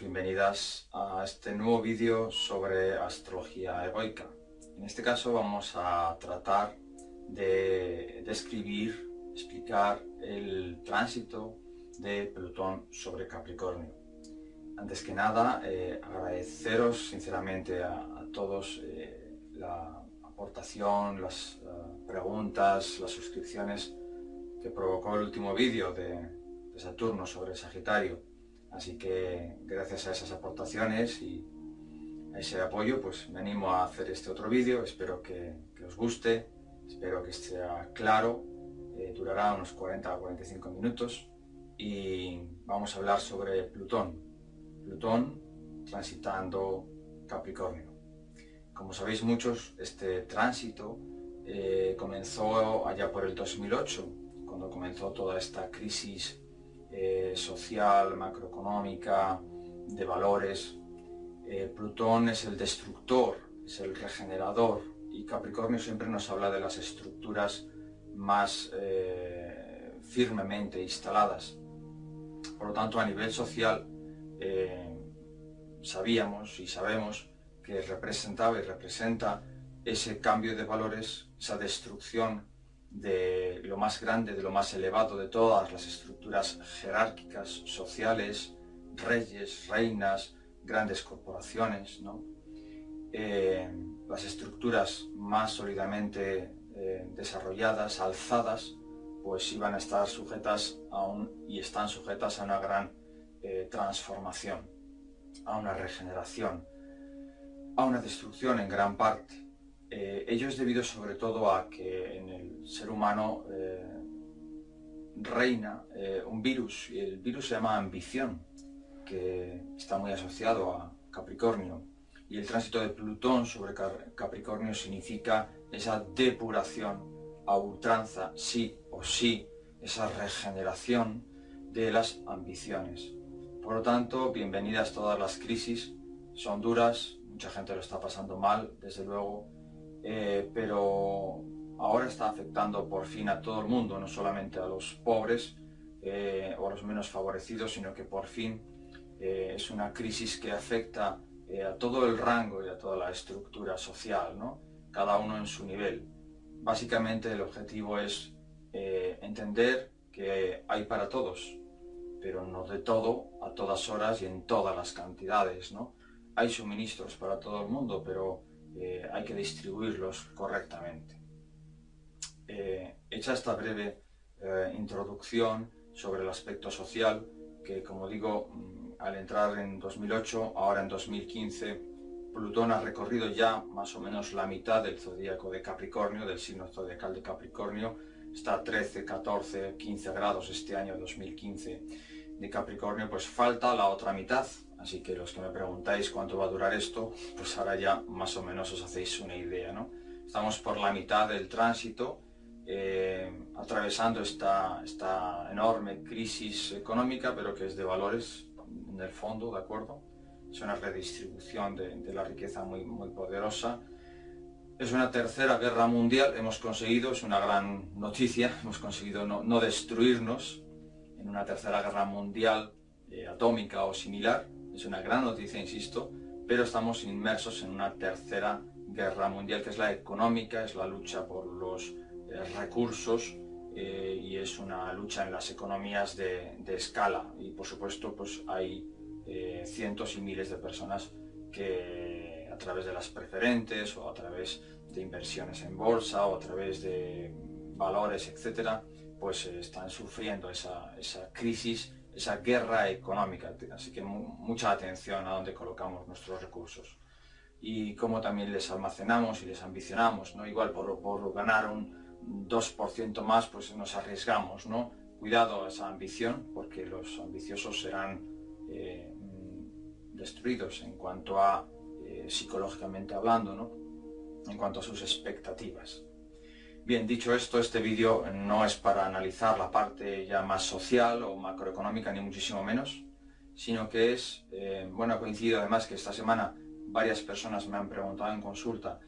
Bienvenidos, bienvenidas a este nuevo vídeo sobre astrología egoica. En este caso vamos a tratar de describir, explicar el tránsito de Plutón sobre Capricornio. Antes que nada, eh, agradeceros sinceramente a, todos eh, la aportación, las uh, preguntas, las suscripciones que provocó el último vídeo de, de Saturno sobre Sagitario Así que gracias a esas aportaciones y a ese apoyo, pues me animo a hacer este otro vídeo. Espero que, que, os guste, espero que sea claro. Eh, durará unos 40 o 45 minutos y vamos a hablar sobre Plutón. Plutón transitando Capricornio. Como sabéis muchos, este tránsito eh, comenzó allá por el 2008, cuando comenzó toda esta crisis eh, social, macroeconómica, de valores. Eh, Plutón es el destructor, es el regenerador y Capricornio siempre nos habla de las estructuras más eh, firmemente instaladas. Por lo tanto, a nivel social, sabíamos y sabemos que representaba y representa ese cambio de valores, esa destrucción de lo más grande, de lo más elevado de todas las estructuras jerárquicas, sociales, reyes, reinas, grandes corporaciones, ¿no? eh, las estructuras más sólidamente eh, desarrolladas, alzadas, pues iban a estar sujetas a un, y están sujetas a una gran eh, transformación, a una regeneración, a una destrucción en gran parte. Eh, ello es debido sobre todo a que en el ser humano eh, reina eh, un virus, y el virus se llama ambición, que está muy asociado a Capricornio. Y el tránsito de Plutón sobre Capricornio significa esa depuración a ultranza, sí o sí, esa regeneración de las ambiciones. Por lo tanto, bienvenidas todas las crisis, son duras, mucha gente lo está pasando mal, desde luego, eh, pero ahora está afectando por fin a todo el mundo, no solamente a los pobres eh, o a los menos favorecidos, sino que por fin eh, es una crisis que afecta a todo el rango y a toda la estructura social, ¿no? cada uno en su nivel. Básicamente el objetivo es entender que hay para todos, pero no de todo, a todas horas y en todas las cantidades. ¿no? Hay suministros para todo el mundo, pero eh, hay que distribuirlos correctamente. Eh, hecha esta breve eh, introducción sobre el aspecto social, que como digo, mm, al entrar en 2008, ahora en 2015, Plutón ha recorrido ya más o menos la mitad del zodíaco de Capricornio, del signo zodiacal de Capricornio, está a 13, 14, 15 grados este año 2015 de Capricornio, pues falta la otra mitad, Así que los que me preguntáis cuánto va a durar esto, pues ahora ya más o menos os hacéis una idea, ¿no? Estamos por la mitad del tránsito, eh, atravesando esta, esta enorme crisis económica, pero que es de valores en el fondo, ¿de acuerdo? Es una redistribución de, la riqueza muy, muy poderosa. Es una tercera guerra mundial, hemos conseguido, es una gran noticia, hemos conseguido no, no destruirnos en una tercera guerra mundial eh, atómica o similar, es una gran noticia, insisto, pero estamos inmersos en una tercera guerra mundial que es la económica, es la lucha por los eh, recursos eh, y es una lucha en las economías de, escala. Y por supuesto pues hay eh, cientos y miles de personas que a través de las preferentes o a través de inversiones en bolsa o a través de valores, etcétera, pues están sufriendo esa, esa crisis esa guerra económica. Así que mucha atención a dónde colocamos nuestros recursos y cómo también les almacenamos y les ambicionamos. ¿no? Igual por, por ganar un 2% más, pues nos arriesgamos. ¿no? Cuidado a esa ambición, porque los ambiciosos serán eh, destruidos en cuanto a eh, psicológicamente hablando, ¿no? en cuanto a sus expectativas. Bien, dicho esto, este vídeo no es para analizar la parte ya más social o macroeconómica, ni muchísimo menos, sino que es, eh, bueno, ha coincidido además que esta semana varias personas me han preguntado en consulta,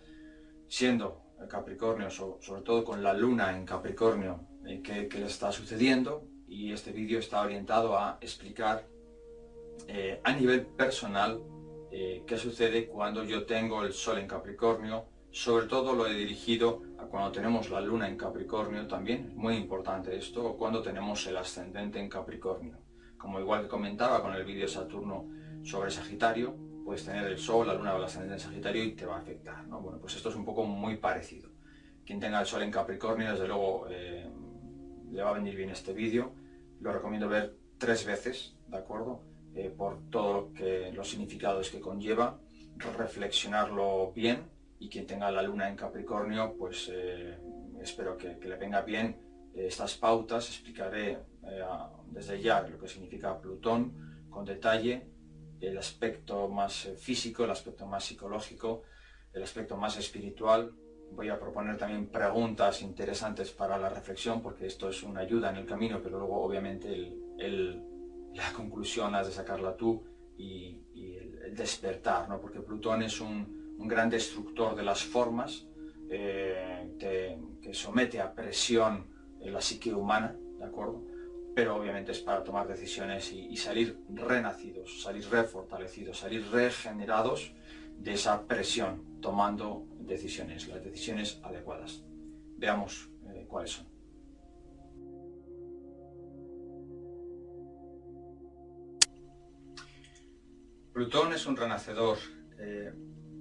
siendo Capricornio, sobre todo con la luna en Capricornio, eh, qué, le está sucediendo, y este vídeo está orientado a explicar eh, a nivel personal qué sucede cuando yo tengo el Sol en Capricornio, sobre todo lo he dirigido cuando tenemos la luna en Capricornio también, muy importante esto, o cuando tenemos el ascendente en Capricornio. Como igual que comentaba con el vídeo Saturno sobre Sagitario, puedes tener el Sol, la Luna o el ascendente en Sagitario y te va a afectar. ¿no? Bueno, pues esto es un poco muy parecido. Quien tenga el Sol en Capricornio, desde luego eh, le va a venir bien este vídeo. Lo recomiendo ver tres veces, ¿de acuerdo? Eh, por todo que, los significados que conlleva, reflexionarlo bien y quien tenga la luna en Capricornio, pues eh, espero que, le venga bien eh, estas pautas. Explicaré eh, desde ya lo que significa Plutón con detalle, el aspecto más físico, el aspecto más psicológico, el aspecto más espiritual. Voy a proponer también preguntas interesantes para la reflexión, porque esto es una ayuda en el camino, pero luego obviamente la conclusión has de sacarla tú y, el, despertar, ¿no? porque Plutón es un, un gran destructor de las formas, eh, que somete a presión la psique humana, ¿de acuerdo? Pero obviamente es para tomar decisiones y, salir renacidos, salir refortalecidos, salir regenerados de esa presión, tomando decisiones, las decisiones adecuadas. Veamos eh, cuáles son. Plutón es un renacedor. Eh,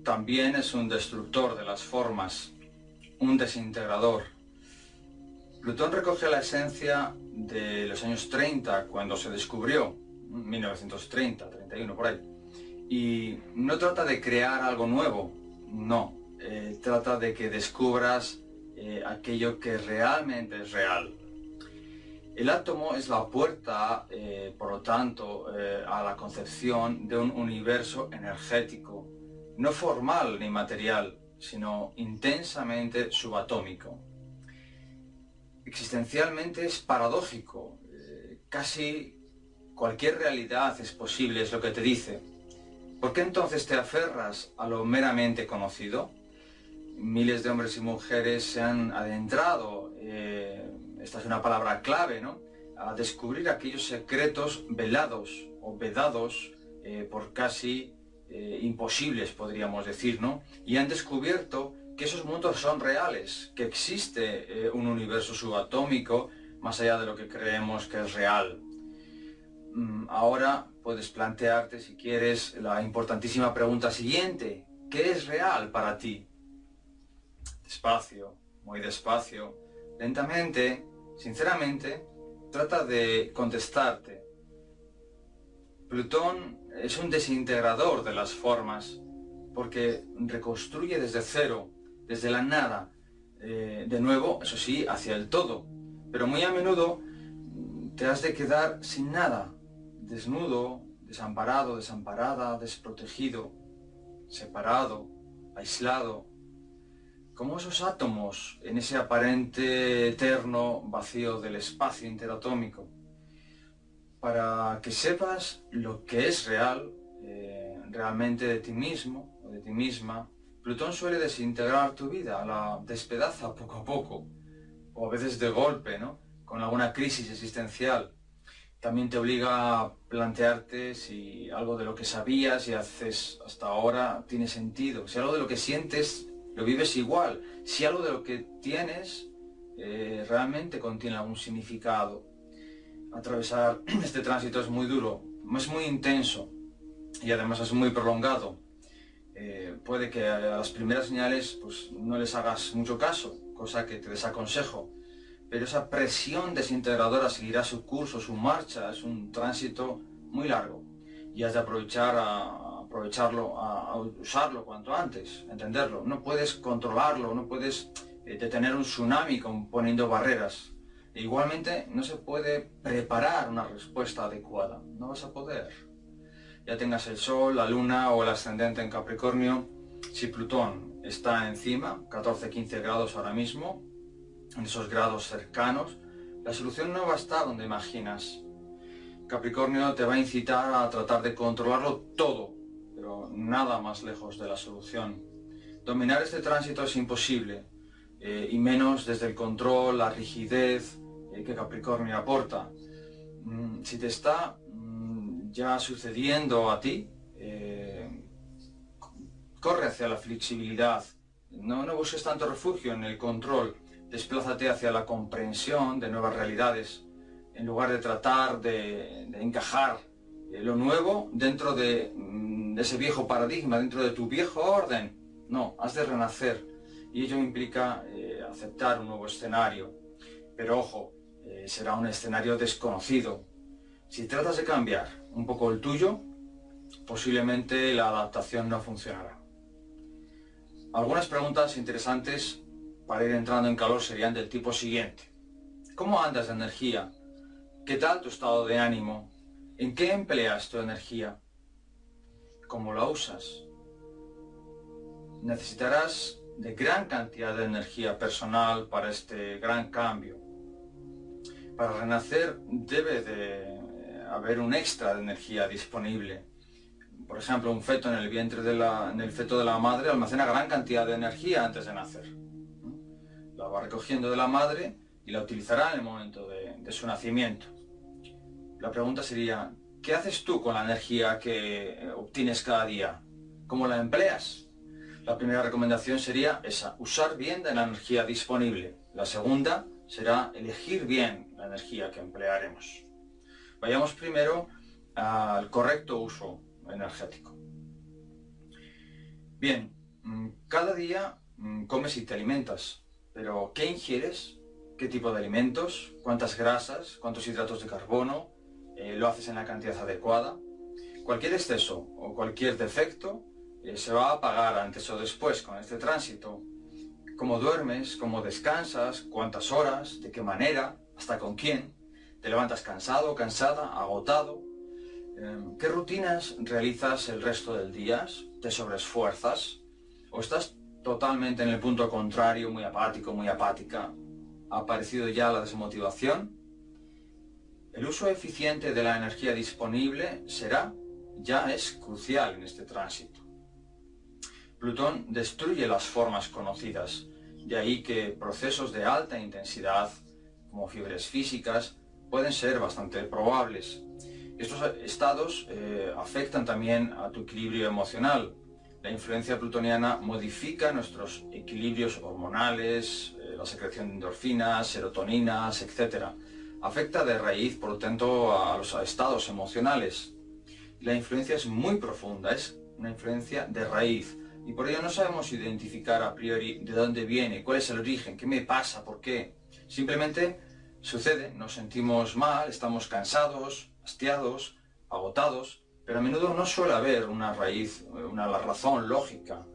también es un destructor de las formas, un desintegrador. Plutón recoge la esencia de los años 30, cuando se descubrió, 1930, 31 por ahí, y no trata de crear algo nuevo, no, eh, trata de que descubras eh, aquello que realmente es real. El átomo es la puerta, eh, por lo tanto, a la concepción de un universo energético, no formal ni material, sino intensamente subatómico. Existencialmente es paradójico, eh, casi cualquier realidad es posible, es lo que te dice. ¿Por qué entonces te aferras a lo meramente conocido? Miles de hombres y mujeres se han adentrado, eh, esta es una palabra clave, ¿no? A descubrir aquellos secretos velados o vedados eh, por casi eh, imposibles, podríamos decir, ¿no? Y han descubierto que esos mundos son reales, que existe eh, un universo subatómico más allá de lo que creemos que es real. Mm, ahora puedes plantearte, si quieres, la importantísima pregunta siguiente. ¿Qué es real para ti? Despacio, muy despacio, lentamente, sinceramente, trata de contestarte. Plutón es un desintegrador de las formas, porque reconstruye desde cero, desde la nada, eh, de nuevo, eso sí, hacia el todo. Pero muy a menudo mm, te has de quedar sin nada, desnudo, desamparado, desamparada, desprotegido, separado, aislado, como esos átomos en ese aparente eterno vacío del espacio interatómico para que sepas lo que es real, eh, realmente de ti mismo o de ti misma, Plutón suele desintegrar tu vida, la despedaza poco a poco, o a veces de golpe, ¿no? Con alguna crisis existencial. También te obliga a plantearte si algo de lo que sabías y haces hasta ahora tiene sentido, si algo de lo que sientes lo vives igual. Si algo de lo que tienes eh, realmente contiene algún significado, atravesar este tránsito es muy duro, es muy intenso y además es muy prolongado. Eh, puede que a las primeras señales pues, no les hagas mucho caso, cosa que te desaconsejo, pero esa presión desintegradora seguirá su curso, su marcha, es un tránsito muy largo y has de aprovechar a, aprovecharlo, a, usarlo cuanto antes, entenderlo. No puedes controlarlo, no puedes eh, detener un tsunami poniendo barreras. Igualmente no se puede preparar una respuesta adecuada, no vas a poder. Ya tengas el Sol, la Luna o el ascendente en Capricornio, si Plutón está encima, 14-15 grados ahora mismo, en esos grados cercanos, la solución no va a estar donde imaginas. Capricornio te va a incitar a tratar de controlarlo todo, pero nada más lejos de la solución. Dominar este tránsito es imposible, eh, y menos desde el control, la rigidez que Capricornio aporta. Mm, si te está mm, ya sucediendo a ti, eh, corre hacia la flexibilidad, no, no busques tanto refugio en el control, desplázate hacia la comprensión de nuevas realidades, en lugar de tratar de, encajar lo nuevo dentro de, mm, de, ese viejo paradigma, dentro de tu viejo orden. No, has de renacer y ello implica eh, aceptar un nuevo escenario. Pero ojo, eh, será un escenario desconocido. Si tratas de cambiar un poco el tuyo, posiblemente la adaptación no funcionará. Algunas preguntas interesantes para ir entrando en calor serían del tipo siguiente. ¿Cómo andas de energía? ¿Qué tal tu estado de ánimo? ¿En qué empleas tu energía? ¿Cómo la usas? Necesitarás de gran cantidad de energía personal para este gran cambio. Para renacer debe de haber un extra de energía disponible. Por ejemplo, un feto en el vientre de la, en el feto de la madre almacena gran cantidad de energía antes de nacer. La va recogiendo de la madre y la utilizará en el momento de, de su nacimiento. La pregunta sería, ¿qué haces tú con la energía que obtienes cada día? ¿Cómo la empleas? La primera recomendación sería esa, usar bien de la energía disponible. La segunda será elegir bien la energía que emplearemos. Vayamos primero al correcto uso energético. Bien, mm, cada día mm, comes y te alimentas, pero ¿qué ingieres? ¿Qué tipo de alimentos? ¿Cuántas grasas? ¿Cuántos hidratos de carbono? Eh, ¿Lo haces en la cantidad adecuada? Cualquier exceso o cualquier defecto eh, se va a pagar antes o después con este tránsito. Cómo duermes, cómo descansas, cuántas horas, de qué manera, hasta con quién. Te levantas cansado, cansada, agotado. Em, ¿Qué rutinas realizas el resto del día? ¿Te sobreesfuerzas? ¿O estás totalmente en el punto contrario, muy apático, muy apática? ¿Ha aparecido ya la desmotivación? El uso eficiente de la energía disponible será, ya es crucial en este tránsito. Plutón destruye las formas conocidas, de ahí que procesos de alta intensidad, como fiebres físicas, pueden ser bastante probables. Estos estados eh, afectan también a tu equilibrio emocional. La influencia plutoniana modifica nuestros equilibrios hormonales, eh, la secreción de endorfinas, serotoninas, etc. Afecta de raíz, por lo tanto, a los estados emocionales. La influencia es muy profunda, es una influencia de raíz y por ello no sabemos identificar a priori de dónde viene, cuál es el origen, qué me pasa, por qué. Simplemente sucede, nos sentimos mal, estamos cansados, hastiados, agotados, pero a menudo no suele haber una raíz, una razón lógica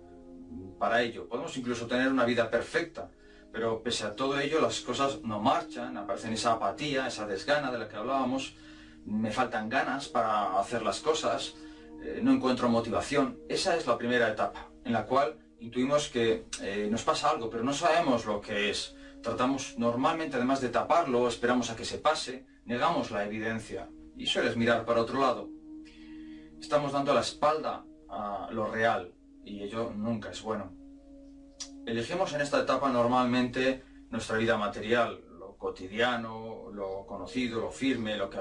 para ello. Podemos incluso tener una vida perfecta, pero pese a todo ello las cosas no marchan, aparecen esa apatía, esa desgana de la que hablábamos, me faltan ganas para hacer las cosas, eh, no encuentro motivación. Esa es la primera etapa en la cual intuimos que eh, nos pasa algo, pero no sabemos lo que es. Tratamos normalmente, además de taparlo, esperamos a que se pase, negamos la evidencia y sueles mirar para otro lado. Estamos dando la espalda a lo real y ello nunca es bueno. Elegimos en esta etapa normalmente nuestra vida material, lo cotidiano, lo conocido, lo firme, lo que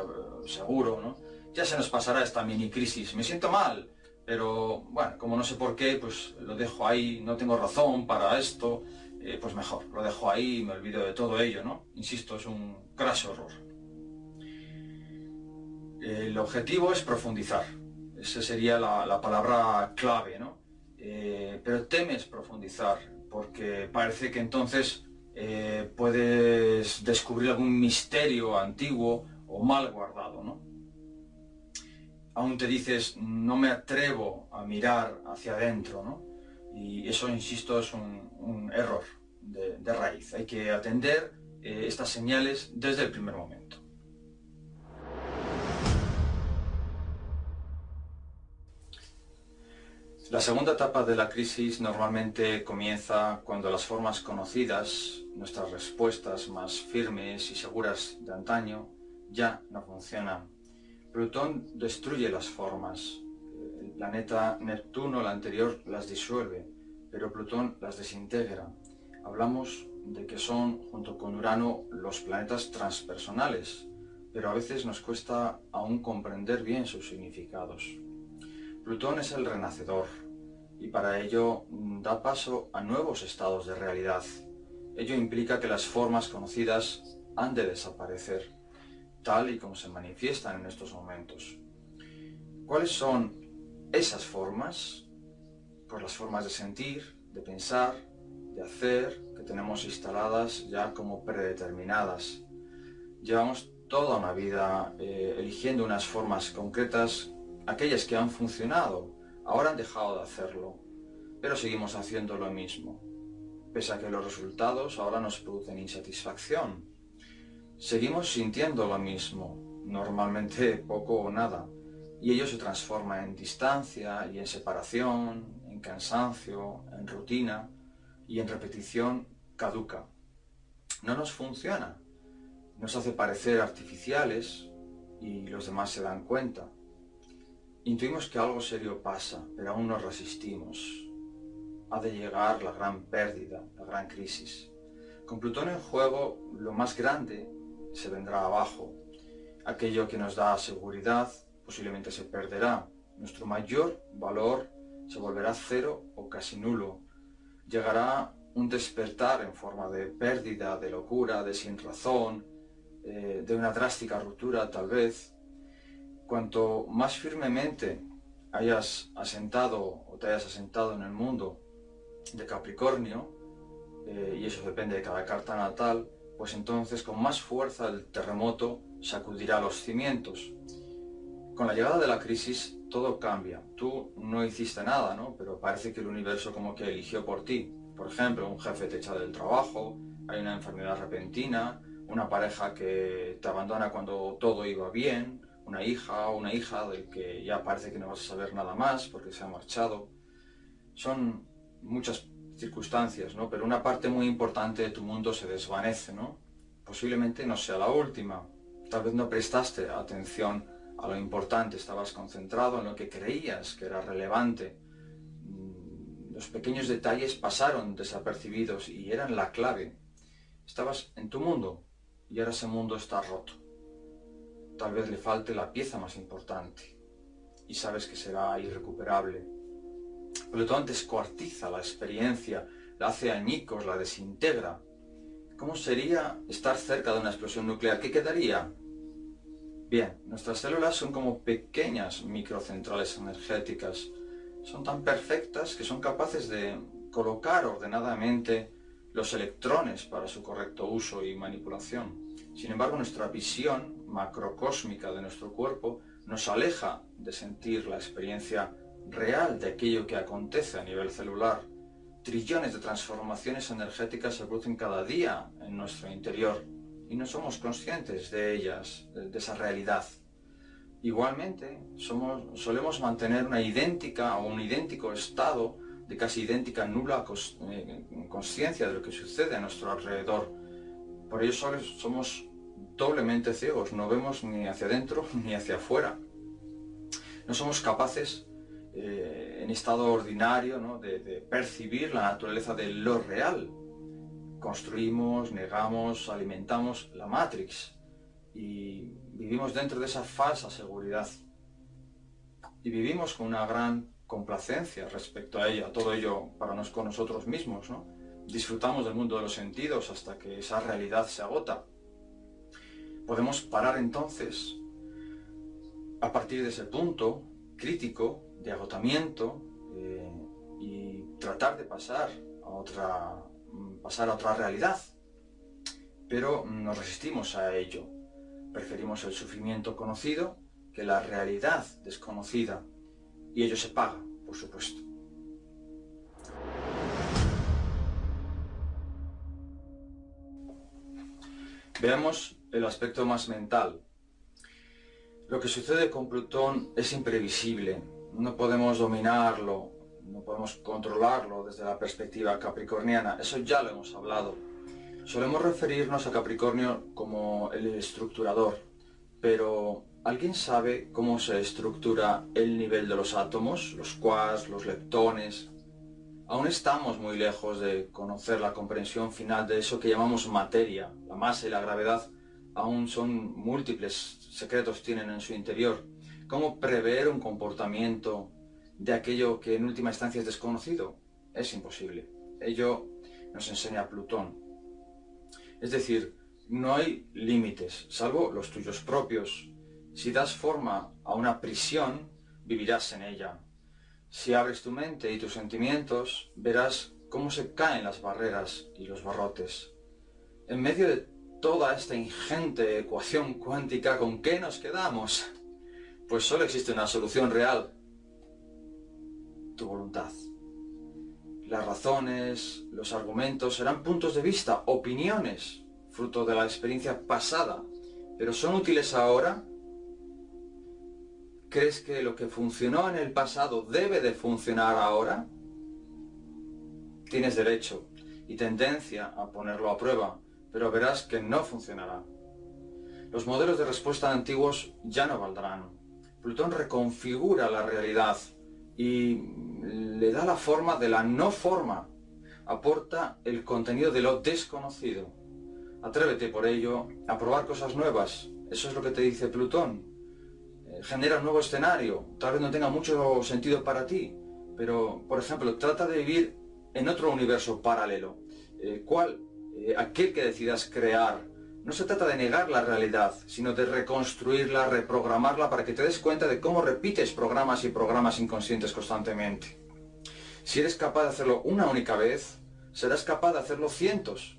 seguro, ¿no? Ya se nos pasará esta mini crisis. Me siento mal, Pero bueno, como no sé por qué, pues lo dejo ahí, no tengo razón para esto, eh, pues mejor, lo dejo ahí y me olvido de todo ello, ¿no? Insisto, es un craso error. El objetivo es profundizar, esa sería la, palabra clave, ¿no? Eh, pero temes profundizar, porque parece que entonces eh, puedes descubrir algún misterio antiguo o mal guardado, ¿no? Aún te dices, no me atrevo a mirar hacia adentro, ¿no? Y eso, insisto, es un, error de, raíz. Hay que atender eh, estas señales desde el primer momento. La segunda etapa de la crisis normalmente comienza cuando las formas conocidas, nuestras respuestas más firmes y seguras de antaño, ya no funcionan. Plutón destruye las formas. El planeta Neptuno, el anterior, las disuelve, pero Plutón las desintegra. Hablamos de que son, junto con Urano, los planetas transpersonales, pero a veces nos cuesta aún comprender bien sus significados. Plutón es el renacedor y para ello mm, da paso a nuevos estados de realidad. Ello implica que las formas conocidas han de desaparecer, tal y como se manifiestan en estos momentos. ¿Cuáles son esas formas? Pues las formas de sentir, de pensar, de hacer, que tenemos instaladas ya como predeterminadas. Llevamos toda una vida eh, eligiendo unas formas concretas aquellas que han funcionado, ahora han dejado de hacerlo, pero seguimos haciendo lo mismo, pese a que los resultados ahora nos producen insatisfacción. Seguimos sintiendo lo mismo, normalmente poco o nada, y ello se transforma en distancia y en separación, en cansancio, en rutina y en repetición caduca. No nos funciona, nos hace parecer artificiales y los demás se dan cuenta. Intuimos que algo serio pasa, pero aún nos resistimos. Ha de llegar la gran pérdida, la gran crisis. Con Plutón en juego, lo más grande se vendrá abajo. Aquello que nos da seguridad posiblemente se perderá. Nuestro mayor valor se volverá cero o casi nulo. Llegará un despertar en forma de pérdida, de locura, de sin razón, eh, de una drástica ruptura tal vez, cuanto más firmemente hayas asentado o te hayas asentado en el mundo de Capricornio, eh, y eso depende de cada carta natal, pues entonces con más fuerza el terremoto sacudirá los cimientos. Con la llegada de la crisis todo cambia. Tú no hiciste nada, ¿no? Pero parece que el universo como que eligió por ti. Por ejemplo, un jefe te echa del trabajo, hay una enfermedad repentina, una pareja que te abandona cuando todo iba bien, una hija o una hija del que ya parece que no vas a saber nada más porque se ha marchado. Son muchas circunstancias, ¿no? Pero una parte muy importante de tu mundo se desvanece, ¿no? Posiblemente no sea la última. Tal vez no prestaste atención a lo importante, estabas concentrado en lo que creías que era relevante. Mm, los pequeños detalles pasaron desapercibidos y eran la clave. Estabas en tu mundo y ahora ese mundo está roto tal vez le falte la pieza más importante y sabes que será irrecuperable. Plutón descuartiza la experiencia, la hace añicos, la desintegra. ¿Cómo sería estar cerca de una explosión nuclear? ¿Qué quedaría? Bien, nuestras células son como pequeñas microcentrales energéticas. Son tan perfectas que son capaces de colocar ordenadamente los electrones para su correcto uso y manipulación. Sin embargo, nuestra visión macrocósmica de nuestro cuerpo nos aleja de sentir la experiencia real de aquello que acontece a nivel celular. Trillones de transformaciones energéticas se producen cada día en nuestro interior y no somos conscientes de ellas, de esa realidad. Igualmente, somos, solemos mantener una idéntica o un idéntico estado de casi idéntica nula eh, conciencia de lo que sucede a nuestro alrededor. Por ello somos doblemente ciegos, no vemos ni hacia adentro ni hacia afuera. No somos capaces eh, en estado ordinario de, de percibir la naturaleza de lo real. Construimos, negamos, alimentamos la Matrix y vivimos dentro de esa falsa seguridad. Y vivimos con una gran complacencia respecto a ella, todo ello para nos, con nosotros mismos, ¿no? Disfrutamos del mundo de los sentidos hasta que esa realidad se agota. Podemos parar entonces, a partir de ese punto crítico de agotamiento, eh, y tratar de pasar a otra, pasar a otra realidad. Pero nos resistimos a ello. Preferimos el sufrimiento conocido que la realidad desconocida. Y ello se paga, por supuesto. Veamos el aspecto más mental. Lo que sucede con Plutón es imprevisible, no podemos dominarlo, no podemos controlarlo desde la perspectiva capricorniana, eso ya lo hemos hablado. Solemos referirnos a Capricornio como el estructurador, pero ¿alguien sabe cómo se estructura el nivel de los átomos, los quarks, los leptones? Aún estamos muy lejos de conocer la comprensión final de eso que llamamos materia. La masa y la gravedad aún son múltiples secretos tienen en su interior. ¿Cómo prever un comportamiento de aquello que en última instancia es desconocido? Es imposible. Ello nos enseña Plutón. Es decir, no hay límites, salvo los tuyos propios. Si das forma a una prisión, vivirás en ella. Si abres tu mente y tus sentimientos, verás cómo se caen las barreras y los barrotes. En medio de toda esta ingente ecuación cuántica, ¿con qué nos quedamos? Pues solo existe una solución real. Tu voluntad. Las razones, los argumentos serán puntos de vista, opiniones, fruto de la experiencia pasada, pero ¿son útiles ahora? ¿Crees que lo que funcionó en el pasado debe de funcionar ahora? Tienes derecho y tendencia a ponerlo a prueba, pero verás que no funcionará. Los modelos de respuesta antiguos ya no valdrán. Plutón reconfigura la realidad y le da la forma de la no forma. Aporta el contenido de lo desconocido. Atrévete por ello a probar cosas nuevas. Eso es lo que te dice Plutón. Eh, genera un nuevo escenario. Tal vez no tenga mucho sentido para ti, pero, por ejemplo, trata de vivir en otro universo paralelo. Eh, ¿Cuál? Eh, aquel que decidas crear. No se trata de negar la realidad, sino de reconstruirla, reprogramarla para que te des cuenta de cómo repites programas y programas inconscientes constantemente. Si eres capaz de hacerlo una única vez, serás capaz de hacerlo cientos.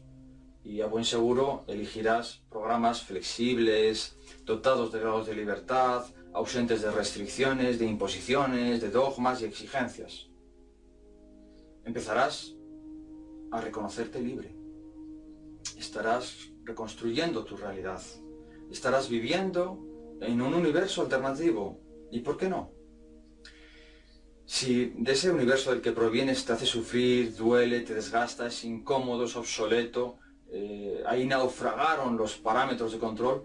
Y a buen seguro elegirás programas flexibles, dotados de grados de libertad, ausentes de restricciones, de imposiciones, de dogmas y exigencias. Empezarás a reconocerte libre estarás reconstruyendo tu realidad. Estarás viviendo en un universo alternativo. ¿Y por qué no? Si de ese universo del que provienes te hace sufrir, duele, te desgasta, es incómodo, es obsoleto, eh, ahí naufragaron los parámetros de control,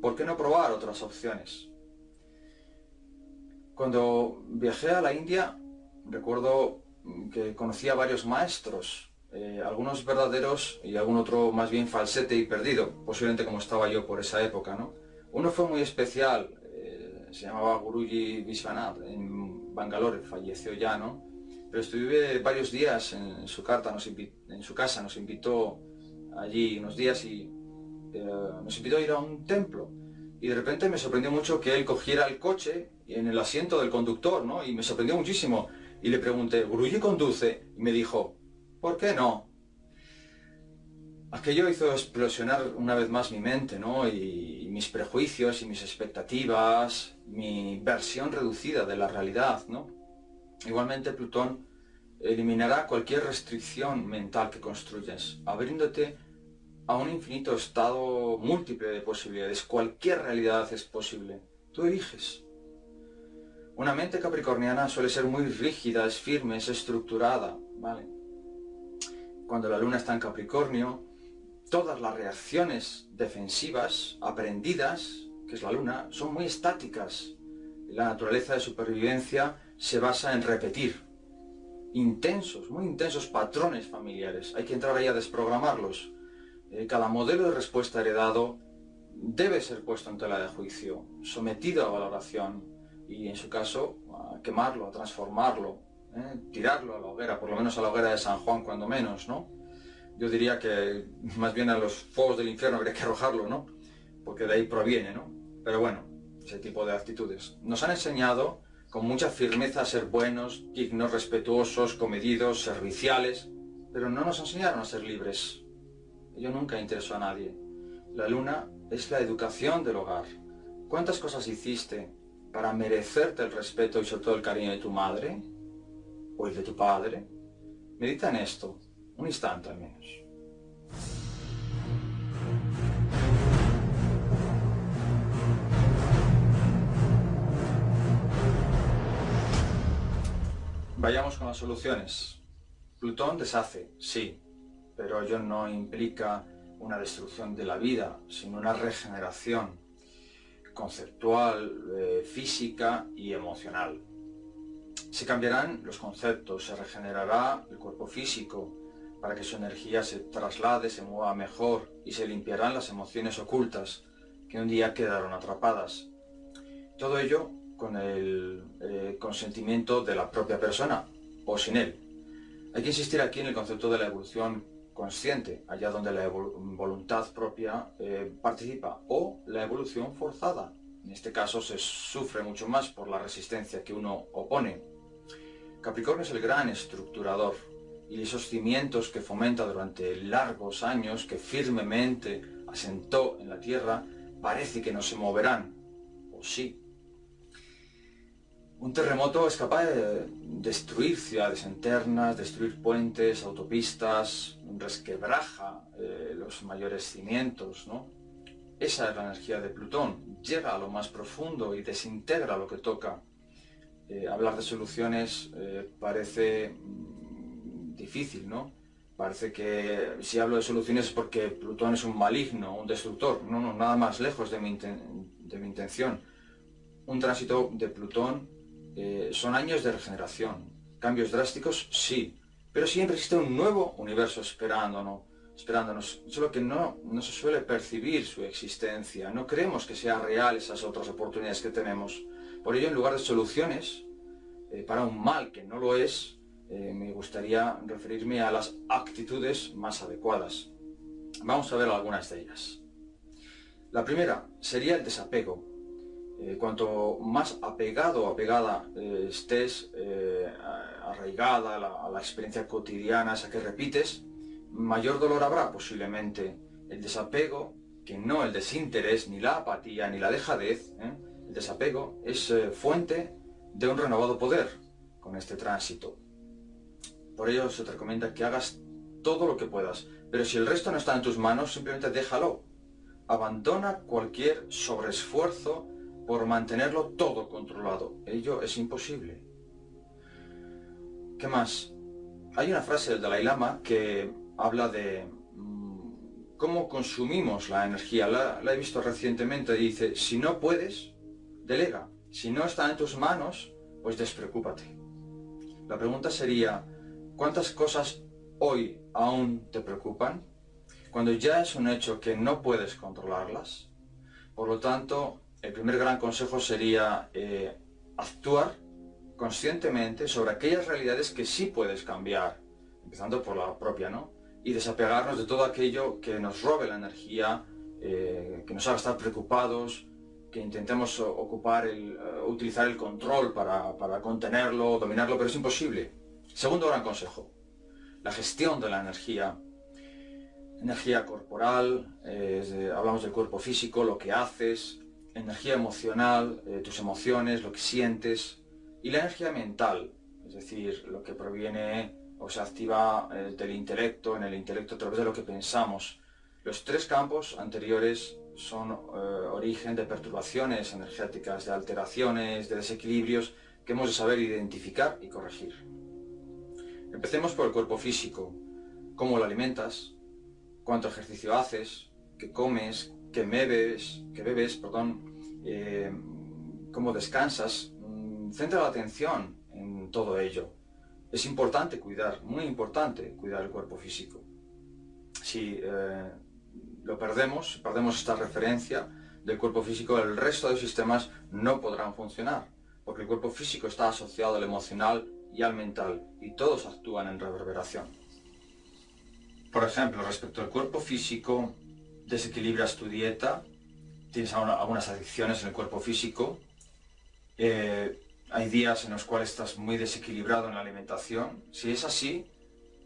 ¿por qué no probar otras opciones? Cuando viajé a la India, recuerdo que conocí a varios maestros eh, algunos verdaderos y algún otro más bien falsete y perdido, posiblemente como estaba yo por esa época, ¿no? Uno fue muy especial, eh, se llamaba Guruji Vishwanath, en Bangalore, falleció ya, ¿no? Pero estuve varios días en su, carta, en su casa, nos invitó allí unos días y eh, nos invitó a ir a un templo. Y de repente me sorprendió mucho que él cogiera el coche en el asiento del conductor, ¿no? Y me sorprendió muchísimo. Y le pregunté, ¿Guruji conduce? Y me dijo, ¿Por qué no? Aquello hizo explosionar una vez más mi mente, ¿no? Y, mis prejuicios y mis expectativas, mi versión reducida de la realidad, ¿no? Igualmente Plutón eliminará cualquier restricción mental que construyas, abriéndote a un infinito estado múltiple de posibilidades. Cualquier realidad es posible. Tú eliges. Una mente capricorniana suele ser muy rígida, es firme, es estructurada, ¿vale? Cuando la luna está en Capricornio, todas las reacciones defensivas aprendidas, que es la luna, son muy estáticas. La naturaleza de supervivencia se basa en repetir intensos, muy intensos patrones familiares. Hay que entrar ahí a desprogramarlos. Eh, cada modelo de respuesta heredado debe ser puesto en tela de juicio, sometido a valoración y en su caso a quemarlo, a transformarlo, ¿eh? tirarlo a la hoguera, por lo menos a la hoguera de San Juan cuando menos, ¿no? Yo diría que más bien a los fuegos del infierno habría que arrojarlo, ¿no? Porque de ahí proviene, ¿no? Pero bueno, ese tipo de actitudes. Nos han enseñado con mucha firmeza a ser buenos, dignos, respetuosos, comedidos, serviciales, pero no nos enseñaron a ser libres. Ello nunca interesó a nadie. La luna es la educación del hogar. ¿Cuántas cosas hiciste para merecerte el respeto y sobre todo el cariño de tu madre? ¿O el de tu padre? Medita en esto, un instante al menos. Vayamos con las soluciones. Plutón deshace, sí, pero ello no implica una destrucción de la vida, sino una regeneración conceptual, eh, física y emocional. Se cambiarán los conceptos, se regenerará el cuerpo físico para que su energía se traslade, se mueva mejor y se limpiarán las emociones ocultas que un día quedaron atrapadas. Todo ello con el eh, consentimiento de la propia persona o sin él. Hay que insistir aquí en el concepto de la evolución consciente, allá donde la voluntad propia eh, participa, o la evolución forzada. En este caso se sufre mucho más por la resistencia que uno opone. Capricornio es el gran estructurador y esos cimientos que fomenta durante largos años, que firmemente asentó en la tierra, parece que no se moverán, o sí, un terremoto es capaz de destruir ciudades internas, destruir puentes, autopistas, resquebraja eh, los mayores cimientos, ¿no? Esa es la energía de Plutón, llega a lo más profundo y desintegra lo que toca. Eh, hablar de soluciones eh, parece difícil, ¿no? Parece que si hablo de soluciones es porque Plutón es un maligno, un destructor. No, no, nada más lejos de mi, de mi intención. Un tránsito de Plutón eh, son años de regeneración. Cambios drásticos, sí, pero siempre existe un nuevo universo esperándonos, esperándonos, solo que no, no se suele percibir su existencia, no creemos que sea real esas otras oportunidades que tenemos. Por ello, en lugar de soluciones eh, para un mal que no lo es, eh, me gustaría referirme a las actitudes más adecuadas. Vamos a ver algunas de ellas. La primera sería el desapego. Eh, cuanto más apegado o apegada estés, arraigada a la, experiencia cotidiana, esa que repites, mayor dolor habrá posiblemente. El desapego, que no el desinterés, ni la apatía, ni la dejadez, el desapego es fuente de un renovado poder con este tránsito. Por ello se te recomienda que hagas todo lo que puedas, pero si el resto no está en tus manos, simplemente déjalo. Abandona cualquier sobreesfuerzo por mantenerlo todo controlado. Ello es imposible. ¿Qué más? Hay una frase del Dalai Lama que habla de mm, cómo consumimos la energía. La, he visto recientemente. Dice, si no puedes, delega. Si no está en tus manos, pues despreocúpate. La pregunta sería, ¿cuántas cosas hoy aún te preocupan? Cuando ya es un hecho que no puedes controlarlas. Por lo tanto, el primer gran consejo sería eh, actuar conscientemente sobre aquellas realidades que sí puedes cambiar, empezando por la propia, ¿no? Y desapegarnos de todo aquello que nos robe la energía, eh, que nos haga estar preocupados, intentemos ocupar el, eh, utilizar el control para, para contenerlo, dominarlo, pero es imposible. Segundo gran consejo, la gestión de la energía. Energía corporal, hablamos del cuerpo físico, lo que haces, energía emocional, eh, tus emociones, lo que sientes, y la energía mental, es decir, lo que proviene o se activa eh, del intelecto, en el intelecto a través de lo que pensamos. Los tres campos anteriores son eh, origen de perturbaciones energéticas, de alteraciones, de desequilibrios que hemos de saber identificar y corregir. Empecemos por el cuerpo físico, cómo lo alimentas, cuánto ejercicio haces, qué comes, qué bebes, qué bebes, perdón, eh, cómo descansas, mm, centra la atención en todo ello. Es importante cuidar, muy importante cuidar el cuerpo físico. Si eh, lo perdemos, perdemos esta referencia del cuerpo físico, el resto de sistemas no podrán funcionar. porque el cuerpo físico está asociado al emocional y al mental, y todos actúan en reverberación. Por ejemplo, respecto al cuerpo físico, desequilibras tu dieta, tienes algunas adicciones en el cuerpo físico, eh, hay días en los cuales estás muy desequilibrado en la alimentación. Si es así,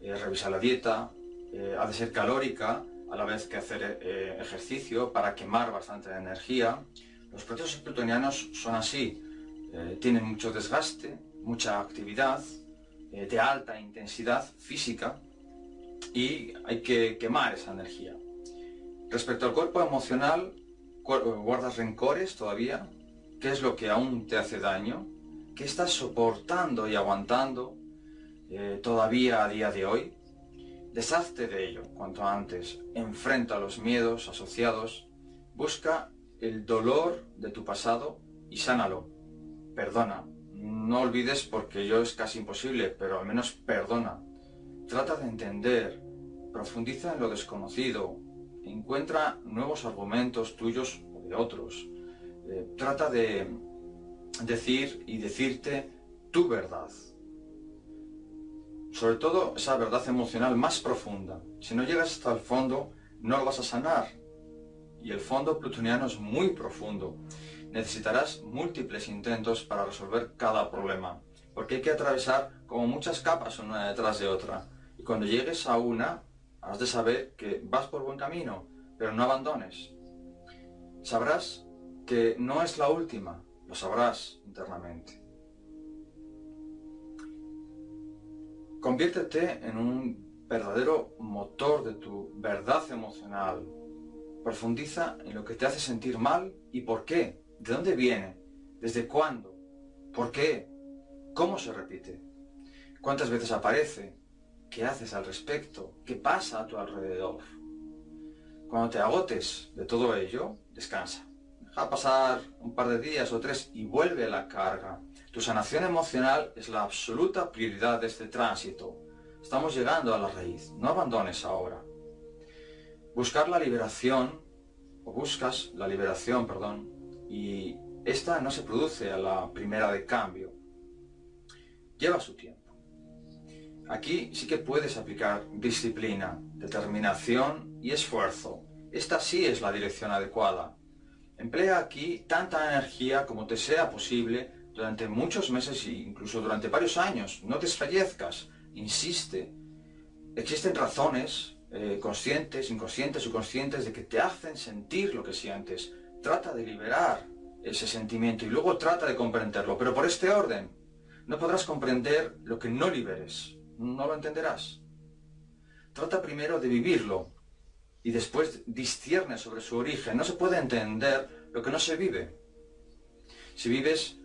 eh, revisa la dieta, eh, ha de ser calórica a la vez que hacer ejercicio para quemar bastante energía. Los procesos plutonianos son así, tienen mucho desgaste, mucha actividad de alta intensidad física y hay que quemar esa energía. Respecto al cuerpo emocional, ¿guardas rencores todavía? ¿Qué es lo que aún te hace daño? ¿Qué estás soportando y aguantando eh, todavía a día de hoy? Deshazte de ello cuanto antes. Enfrenta los miedos asociados. Busca el dolor de tu pasado y sánalo. Perdona. No olvides porque yo es casi imposible, pero al menos perdona. Trata de entender. Profundiza en lo desconocido. Encuentra nuevos argumentos tuyos o de otros. Eh, trata de decir y decirte tu verdad. Sobre todo esa verdad emocional más profunda. Si no llegas hasta el fondo, no lo vas a sanar. Y el fondo plutoniano es muy profundo. Necesitarás múltiples intentos para resolver cada problema. Porque hay que atravesar como muchas capas una detrás de otra. Y cuando llegues a una, has de saber que vas por buen camino, pero no abandones. Sabrás que no es la última, lo sabrás internamente. Conviértete en un verdadero motor de tu verdad emocional. Profundiza en lo que te hace sentir mal y por qué, de dónde viene, desde cuándo, por qué, cómo se repite, cuántas veces aparece, qué haces al respecto, qué pasa a tu alrededor. Cuando te agotes de todo ello, descansa. Deja pasar un par de días o tres y vuelve a la carga. Tu sanación emocional es la absoluta prioridad de este tránsito. Estamos llegando a la raíz. No abandones ahora. Buscar la liberación, o buscas la liberación, perdón, y esta no se produce a la primera de cambio. Lleva su tiempo. Aquí sí que puedes aplicar disciplina, determinación y esfuerzo. Esta sí es la dirección adecuada. Emplea aquí tanta energía como te sea posible durante muchos meses e incluso durante varios años. No desfallezcas, insiste. Existen razones eh, conscientes, inconscientes o conscientes de que te hacen sentir lo que sientes. Trata de liberar ese sentimiento y luego trata de comprenderlo, pero por este orden. No podrás comprender lo que no liberes. No lo entenderás. Trata primero de vivirlo, y después discierne sobre su origen. No se puede entender lo que no se vive. Si vives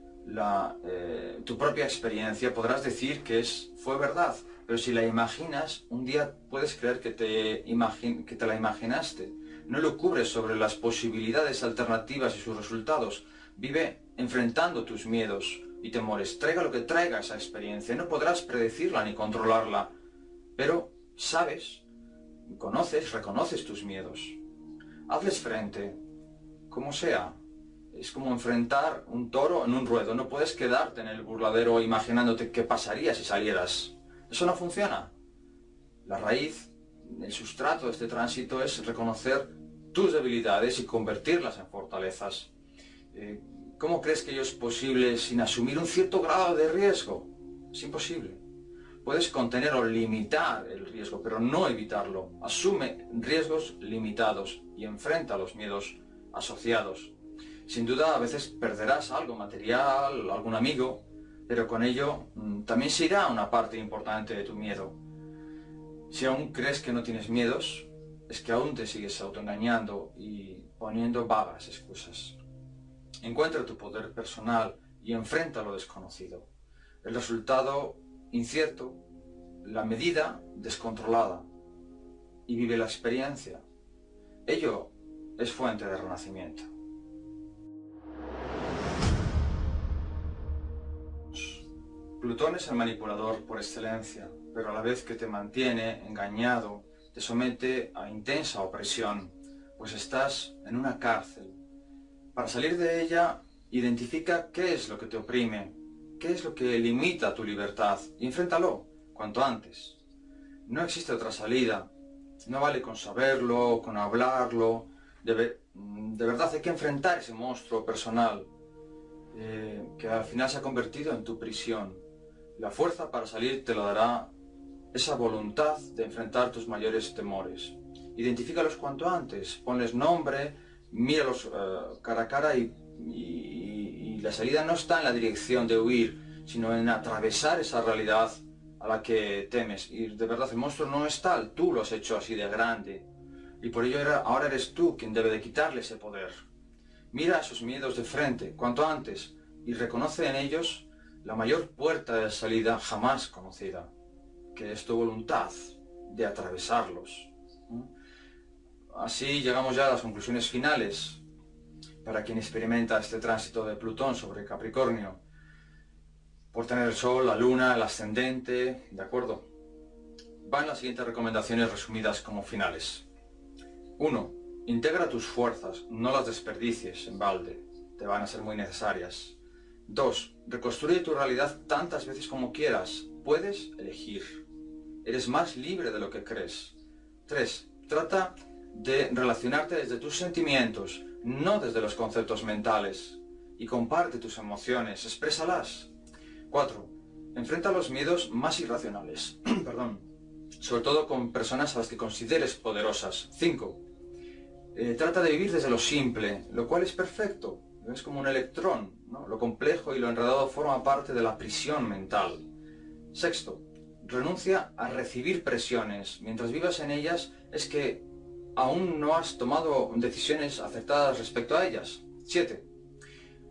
eh, tu propia experiencia, podrás decir que es, fue verdad, pero si la imaginas, un día puedes creer que te, que te la imaginaste. No lo cubres sobre las posibilidades alternativas y sus resultados. Vive enfrentando tus miedos y temores. Traiga lo que traiga esa experiencia. No podrás predecirla ni controlarla, pero sabes conoces, reconoces tus miedos. Hazles frente, como sea. Es como enfrentar un toro en un ruedo. No puedes quedarte en el burladero imaginándote qué pasaría si salieras. Eso no funciona. La raíz, el sustrato de este tránsito es reconocer tus debilidades y convertirlas en fortalezas. Eh, ¿Cómo crees que ello es posible sin asumir un cierto grado de riesgo? Es imposible. Puedes contener o limitar el riesgo, pero no evitarlo. Asume riesgos limitados y enfrenta los miedos asociados. Sin duda a veces perderás algo material, algún amigo, pero con ello mm, también se irá una parte importante de tu miedo. Si aún crees que no tienes miedos, es que aún te sigues autoengañando y poniendo vagas excusas. Encuentra tu poder personal y enfrenta lo desconocido. El resultado incierto, la medida descontrolada y vive la experiencia. Ello es fuente de renacimiento. Plutón es el manipulador por excelencia, pero a la vez que te mantiene engañado, te somete a intensa opresión, pues estás en una cárcel. Para salir de ella, identifica qué es lo que te oprime qué es lo que limita tu libertad y enfréntalo cuanto antes. No existe otra salida. No vale con saberlo, con hablarlo. De, verdad hay que enfrentar ese monstruo personal eh, que al final se ha convertido en tu prisión. La fuerza para salir te lo dará esa voluntad de enfrentar tus mayores temores. Identifícalos cuanto antes, ponles nombre, míralos uh, cara a cara y, la salida no está en la dirección de huir, sino en atravesar esa realidad a la que temes. Y de verdad el monstruo no es tal, tú lo has hecho así de grande. Y por ello ahora eres tú quien debe de quitarle ese poder. Mira esos miedos de frente, cuanto antes, y reconoce en ellos la mayor puerta de salida jamás conocida, que es tu voluntad de atravesarlos. Así llegamos ya a las conclusiones finales para quien experimenta este tránsito de Plutón sobre Capricornio, por tener el Sol, la Luna, el ascendente, ¿de acuerdo? Van las siguientes recomendaciones resumidas como finales. 1. Integra tus fuerzas, no las desperdicies en balde, te van a ser muy necesarias. 2. Reconstruye tu realidad tantas veces como quieras, puedes elegir. Eres más libre de lo que crees. 3. Trata de relacionarte desde tus sentimientos, no desde los conceptos mentales. Y comparte tus emociones, exprésalas. 4. Enfrenta los miedos más irracionales. Perdón. Sobre todo con personas a las que consideres poderosas. 5. Eh, trata de vivir desde lo simple, lo cual es perfecto. Es como un electrón. ¿no? Lo complejo y lo enredado forma parte de la prisión mental. Sexto, renuncia a recibir presiones. Mientras vivas en ellas es que aún no has tomado decisiones acertadas respecto a ellas. 7.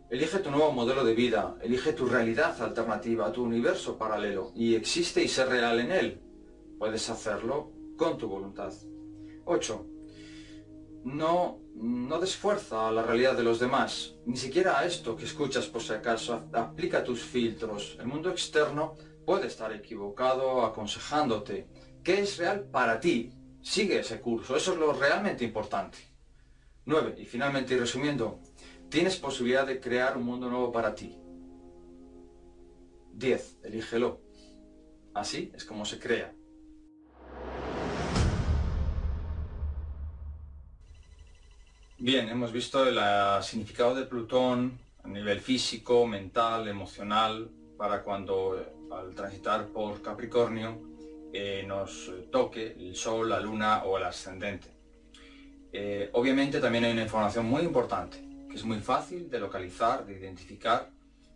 Elige tu nuevo modelo de vida, elige tu realidad alternativa, tu universo paralelo, y existe y ser real en él. Puedes hacerlo con tu voluntad. 8 no, no desfuerza a la realidad de los demás, ni siquiera a esto que escuchas por si acaso, aplica tus filtros. El mundo externo puede estar equivocado aconsejándote. ¿Qué es real para ti? Sigue ese curso, eso es lo realmente importante. 9. Y finalmente, y resumiendo, tienes posibilidad de crear un mundo nuevo para ti. 10. Elígelo. Así es como se crea. Bien, hemos visto el significado de Plutón a nivel físico, mental, emocional, para cuando al transitar por Capricornio eh, nos toque el Sol, la Luna o el ascendente. Eh, obviamente también hay una información muy importante, que es muy fácil de localizar, de identificar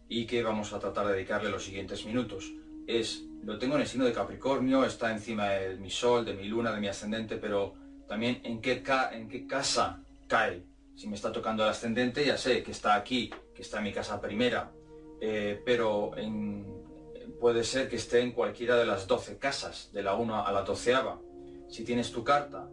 y que vamos a tratar de dedicarle los siguientes minutos. Es, lo tengo en el signo de Capricornio, está encima de mi Sol, de mi Luna, de mi ascendente, pero también en qué casa cae. Si me está tocando el ascendente, ya sé que está aquí, que está en mi casa primera, eh, pero puede ser que esté en cualquiera de las 12 casas, de la 1 a la 12. Si tienes tu carta,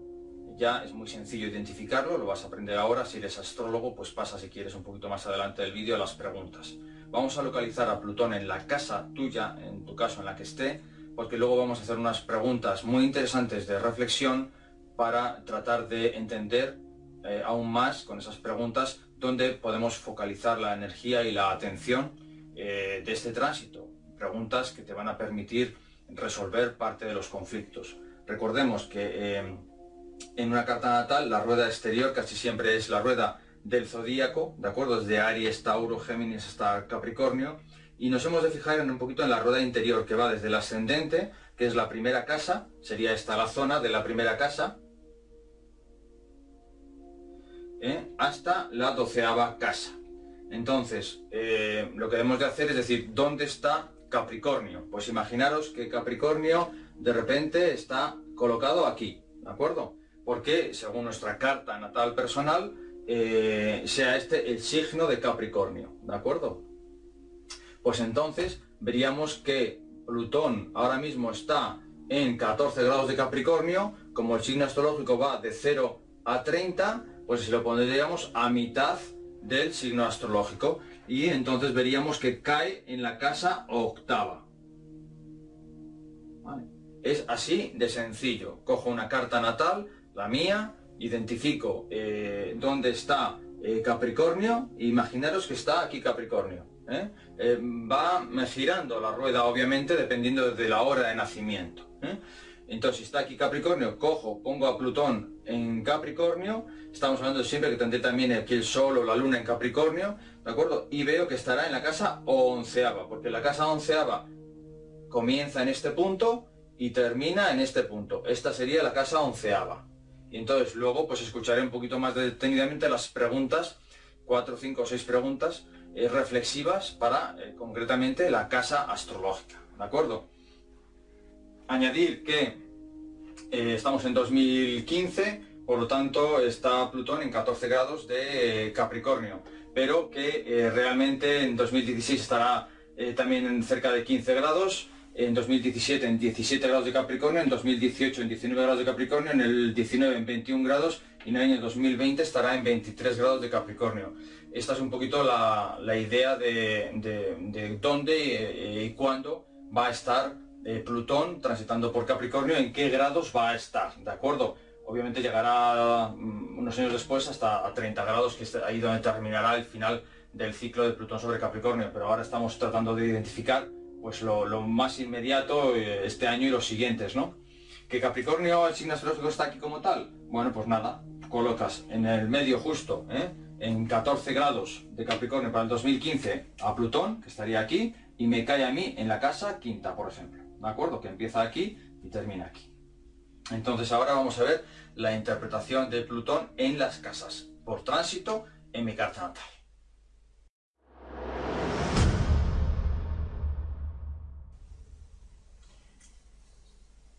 ya es muy sencillo identificarlo, lo vas a aprender ahora. Si eres astrólogo, pues pasa si quieres un poquito más adelante del vídeo a las preguntas. Vamos a localizar a Plutón en la casa tuya, en tu caso en la que esté, porque luego vamos a hacer unas preguntas muy interesantes de reflexión para tratar de entender eh, aún más con esas preguntas donde podemos focalizar la energía y la atención eh, de este tránsito. Preguntas que te van a permitir resolver parte de los conflictos. Recordemos que eh, en una carta natal la rueda exterior casi siempre es la rueda del zodíaco, ¿de acuerdo? Desde Aries, Tauro, Géminis hasta Capricornio. Y nos hemos de fijar en un poquito en la rueda interior que va desde el ascendente, que es la primera casa, sería esta la zona de la primera casa, ¿eh? hasta la doceava casa. Entonces, eh, lo que debemos de hacer es decir, ¿dónde está Capricornio? Pues imaginaros que Capricornio de repente está colocado aquí, ¿de acuerdo? Porque según nuestra carta natal personal, eh, sea este el signo de Capricornio, ¿de acuerdo? Pues entonces veríamos que Plutón ahora mismo está en 14 grados de Capricornio, como el signo astrológico va de 0 a 30, pues se lo pondríamos a mitad del signo astrológico y entonces veríamos que cae en la casa octava. Es así de sencillo. Cojo una carta natal, la mía, identifico eh, dónde está eh, Capricornio, e imaginaros que está aquí Capricornio. ¿eh? Va girando la rueda, obviamente, dependiendo de la hora de nacimiento. Entonces, si está aquí Capricornio, cojo, pongo a Plutón en Capricornio, estamos hablando siempre que tendré también aquí el Sol o la Luna en Capricornio, ¿de acuerdo? Y veo que estará en la casa onceava, porque la casa onceava comienza en este punto y termina en este punto. Esta sería la casa onceava. Y entonces luego pues escucharé un poquito más detenidamente las preguntas, cuatro, cinco o seis preguntas eh, reflexivas para eh, concretamente la casa astrológica. ¿De acuerdo? Añadir que eh, estamos en 2015, por lo tanto está Plutón en 14 grados de Capricornio, pero que realmente en 2016 estará también en cerca de 15 grados, en 2017 en 17 grados de Capricornio, en 2018 en 19 grados de Capricornio, en el 19 en 21 grados y en el año 2020 estará en 23 grados de Capricornio. Esta es un poquito la, idea de, dónde y cuándo va a estar eh, Plutón transitando por Capricornio, en qué grados va a estar, ¿de acuerdo? Obviamente llegará mm, unos años después hasta a 30 grados, que es ahí donde terminará el final del ciclo de Plutón sobre Capricornio, pero ahora estamos tratando de identificar pues lo, más inmediato eh, este año y los siguientes, ¿no? ¿Que Capricornio, el signo astrológico está aquí como tal? Bueno, pues nada, colocas en el medio justo, ¿eh? en 14 grados de Capricornio para el 2015 a Plutón, que estaría aquí, y me cae a mí en la casa quinta, por ejemplo. ¿De acuerdo? Que empieza aquí y termina aquí. Entonces ahora vamos a ver la interpretación de Plutón en las casas, por tránsito en mi carta natal.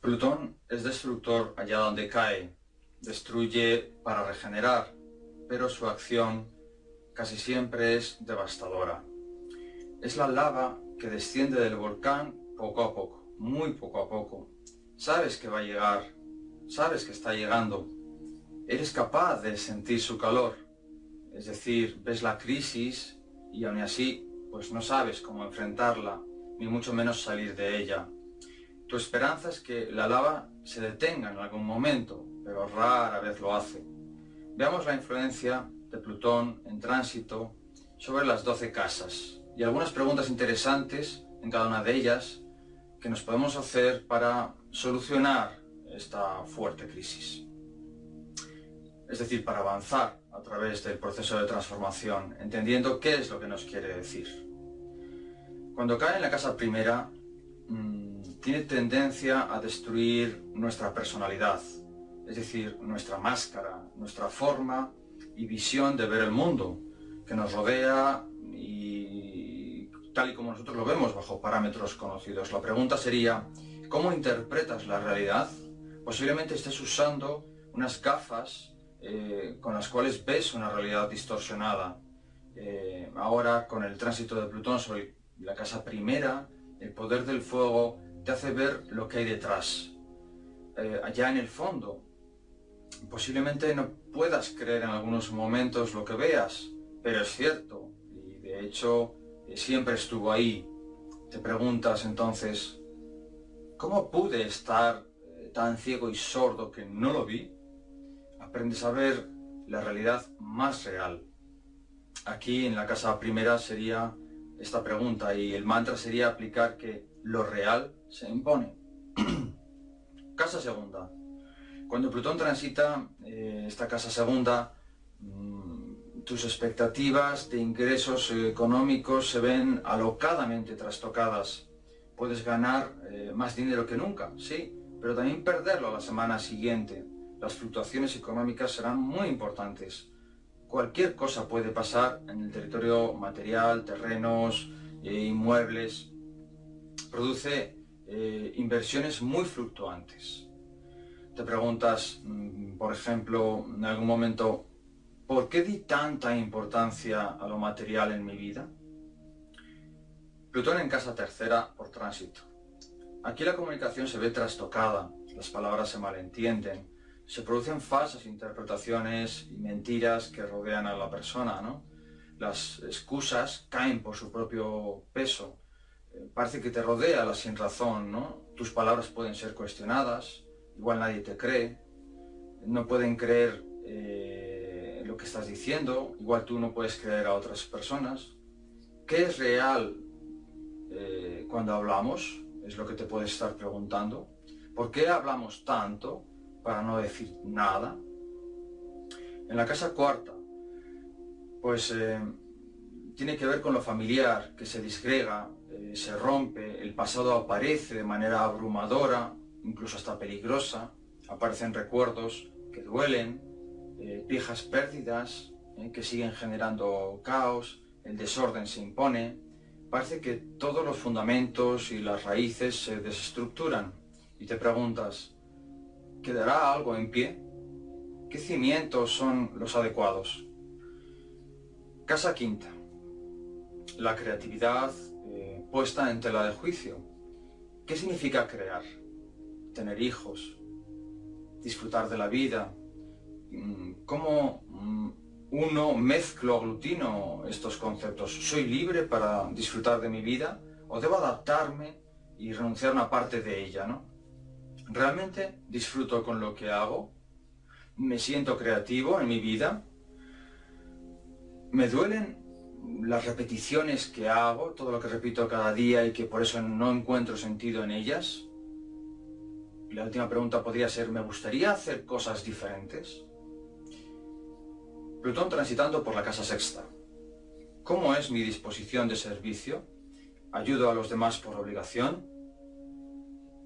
Plutón es destructor allá donde cae, destruye para regenerar, pero su acción casi siempre es devastadora. Es la lava que desciende del volcán poco a poco, muy poco a poco. Sabes que va a llegar, sabes que está llegando. Eres capaz de sentir su calor. Es decir, ves la crisis y aún así, pues no sabes cómo enfrentarla, ni mucho menos salir de ella. Tu esperanza es que la lava se detenga en algún momento, pero rara vez lo hace. Veamos la influencia de Plutón en tránsito sobre las 12 casas y algunas preguntas interesantes en cada una de ellas que nos podemos hacer para solucionar esta fuerte crisis. Es decir, para avanzar a través del proceso de transformación, entendiendo qué es lo que nos quiere decir. Cuando cae en la casa primera, mm, tiene tendencia a destruir nuestra personalidad, es decir, nuestra máscara, nuestra forma y visión de ver el mundo que nos rodea y tal y como nosotros lo vemos bajo parámetros conocidos. La pregunta sería, ¿cómo interpretas la realidad? Posiblemente estés usando unas gafas eh, con las cuales ves una realidad distorsionada. Eh, ahora, con el tránsito de Plutón sobre la casa primera, el poder del fuego te hace ver lo que hay detrás. Eh, allá en el fondo, posiblemente no puedas creer en algunos momentos lo que veas, pero es cierto, y de hecho siempre estuvo ahí. Te preguntas entonces, ¿cómo pude estar tan ciego y sordo que no lo vi? Aprendes a ver la realidad más real. Aquí en la casa primera sería esta pregunta y el mantra sería aplicar que lo real se impone. casa segunda. Cuando Plutón transita eh, esta casa segunda, mm, tus expectativas de ingresos económicos se ven alocadamente trastocadas. Puedes ganar eh, más dinero que nunca, sí, pero también perderlo la semana siguiente. Las fluctuaciones económicas serán muy importantes. Cualquier cosa puede pasar en el territorio material, terrenos, eh, inmuebles. Produce inversiones muy fluctuantes te preguntas, mm, por ejemplo, en algún momento, ¿por qué di tanta importancia a lo material en mi vida? Plutón en casa tercera por tránsito. Aquí la comunicación se ve trastocada, las palabras se malentienden, se producen falsas interpretaciones y mentiras que rodean a la persona, ¿no? Las excusas caen por su propio peso. Eh, parece que te rodea la sin razón, ¿no? Tus palabras pueden ser cuestionadas, igual nadie te cree, no pueden creer eh, lo que estás diciendo, igual tú no puedes creer a otras personas. ¿qué es real eh, cuando hablamos? Es lo que te puedes estar preguntando. ¿Por qué hablamos tanto para no decir nada? En la casa cuarta, pues eh, tiene que ver con lo familiar, que se disgrega, eh, se rompe, el pasado aparece de manera abrumadora, incluso hasta peligrosa, aparecen recuerdos que duelen, eh, viejas pérdidas que siguen generando caos, el desorden se impone, parece que todos los fundamentos y las raíces se desestructuran y te preguntas, ¿quedará algo en pie? ¿Qué cimientos son los adecuados? Casa quinta. La creatividad eh, puesta en tela de juicio. ¿Qué significa crear? Tener hijos, disfrutar de la vida. Mm, ¿Cómo mm, uno mezclo, aglutino estos conceptos? ¿Soy libre para disfrutar de mi vida o debo adaptarme y renunciar a una parte de ella? ¿no? ¿Realmente disfruto con lo que hago? me siento creativo en mi vida, me duelen las repeticiones que hago, todo lo que repito cada día y que por eso no encuentro sentido en ellas. la última pregunta podría ser, ¿me gustaría hacer cosas diferentes? Plutón transitando por la casa sexta. ¿Cómo es mi disposición de servicio? ¿Ayudo a los demás por obligación?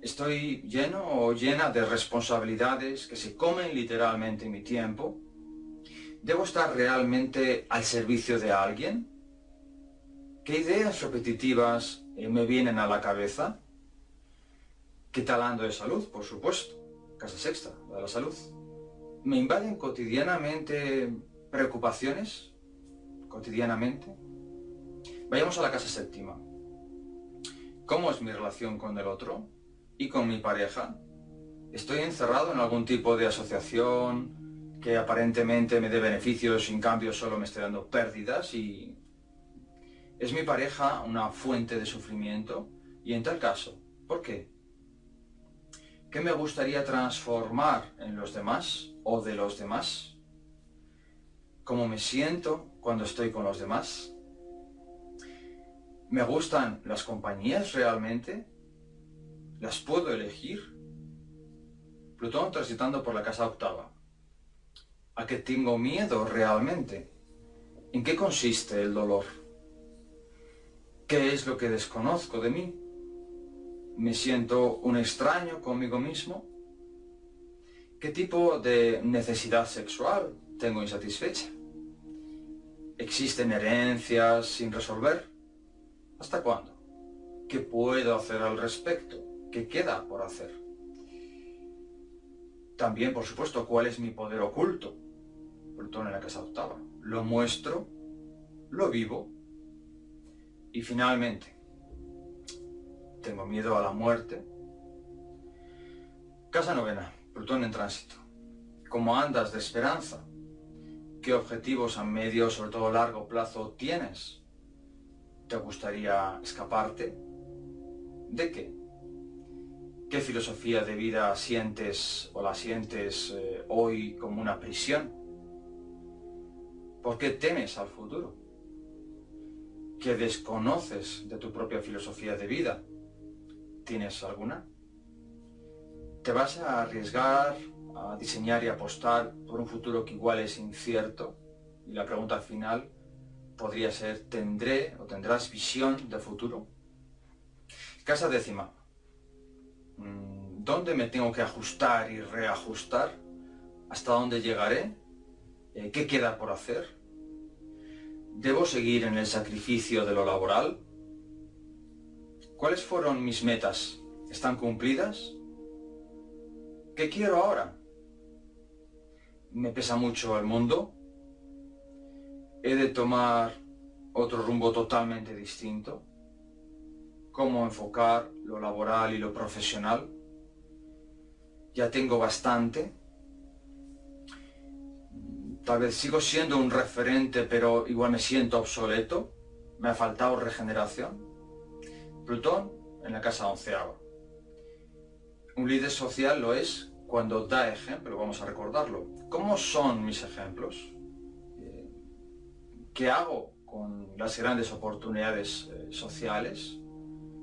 Estoy lleno o llena de responsabilidades que se comen literalmente mi tiempo. ¿Debo estar realmente al servicio de alguien? ¿Qué ideas repetitivas eh, me vienen a la cabeza? ¿Qué talando de salud, por supuesto? Casa sexta, la de la salud. ¿Me invaden cotidianamente preocupaciones? ¿Cotidianamente? Vayamos a la casa séptima. ¿Cómo es mi relación con el otro? y con mi pareja. Estoy encerrado en algún tipo de asociación que aparentemente me dé beneficios y en cambio solo me esté dando pérdidas y es mi pareja una fuente de sufrimiento y en tal caso, ¿por qué? ¿Qué me gustaría transformar en los demás o de los demás? ¿Cómo me siento cuando estoy con los demás? ¿Me gustan las compañías realmente? ¿Las puedo elegir? Plutón transitando por la casa octava. ¿A qué tengo miedo realmente? ¿En qué consiste el dolor? ¿Qué es lo que desconozco de mí? ¿Me siento un extraño conmigo mismo? ¿Qué tipo de necesidad sexual tengo insatisfecha? ¿Existen herencias sin resolver? ¿Hasta cuándo? ¿Qué puedo hacer al respecto? ¿Qué queda por hacer? También, por supuesto, cuál es mi poder oculto. Plutón en la casa octava. Lo muestro, lo vivo. Y finalmente, tengo miedo a la muerte. Casa novena, Plutón en tránsito. ¿Cómo andas de esperanza? ¿Qué objetivos a medio, sobre todo largo plazo tienes? ¿Te gustaría escaparte? ¿De qué? ¿Qué filosofía de vida sientes o la sientes eh, hoy como una prisión? ¿Por qué temes al futuro? ¿Qué desconoces de tu propia filosofía de vida? ¿Tienes alguna? ¿Te vas a arriesgar a diseñar y apostar por un futuro que igual es incierto? Y la pregunta final podría ser, ¿tendré o tendrás visión de futuro? Casa décima. Mm, ¿Dónde me tengo que ajustar y reajustar? ¿Hasta dónde llegaré? Eh, ¿Qué queda por hacer? ¿Debo seguir en el sacrificio de lo laboral? ¿Cuáles fueron mis metas? ¿Están cumplidas? ¿Qué quiero ahora? ¿Me pesa mucho el mundo? ¿He de tomar otro rumbo totalmente distinto? cómo enfocar lo laboral y lo profesional. Ya tengo bastante. Tal vez sigo siendo un referente, pero igual me siento obsoleto. Me ha faltado regeneración. Plutón en la casa onceava. Un líder social lo es cuando da ejemplo, vamos a recordarlo. ¿Cómo son mis ejemplos? Eh, ¿Qué hago con las grandes oportunidades eh, sociales?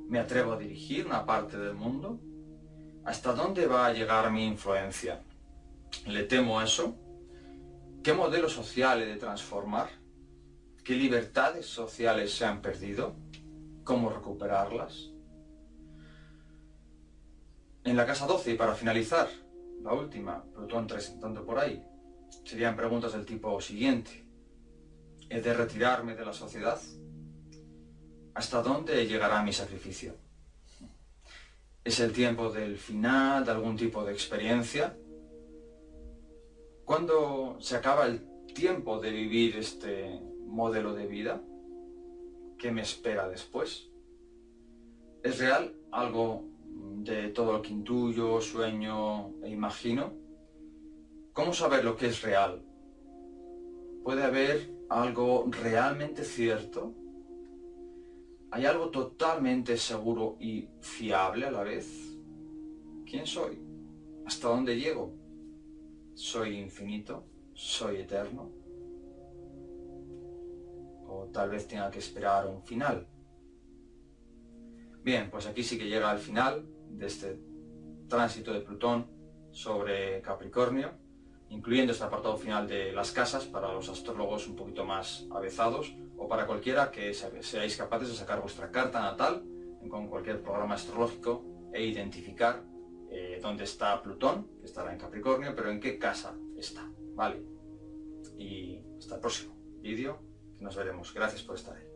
¿Me atrevo a dirigir una parte del mundo? ¿Hasta dónde va a llegar mi influencia? ¿Le temo a eso? ¿Qué modelo social he de transformar? ¿Qué libertades sociales se han perdido? ¿Cómo recuperarlas? En la casa 12, y para finalizar, la última, Plutón 3 tanto por ahí, serían preguntas del tipo siguiente. ¿He de retirarme de la sociedad? ¿Hasta dónde llegará mi sacrificio? ¿Es el tiempo del final de algún tipo de experiencia? ¿Cuándo se acaba el tiempo de vivir este modelo de vida? ¿Qué me espera después? ¿Es real algo de todo lo que intuyo, sueño e imagino? ¿Cómo saber lo que es real? ¿Puede haber algo realmente cierto? ¿Hay algo totalmente seguro y fiable a la vez? ¿Quién soy? ¿Hasta dónde llego? ¿Soy infinito? ¿Soy eterno? ¿O tal vez tenga que esperar un final? Bien, pues aquí sí que llega al final de este tránsito de Plutón sobre Capricornio incluyendo este apartado final de las casas para los astrólogos un poquito más avezados o para cualquiera que seáis capaces de sacar vuestra carta natal con cualquier programa astrológico e identificar eh, dónde está Plutón, que estará en Capricornio, pero en qué casa está, ¿vale? Y hasta el próximo vídeo, que nos veremos. Gracias por estar ahí.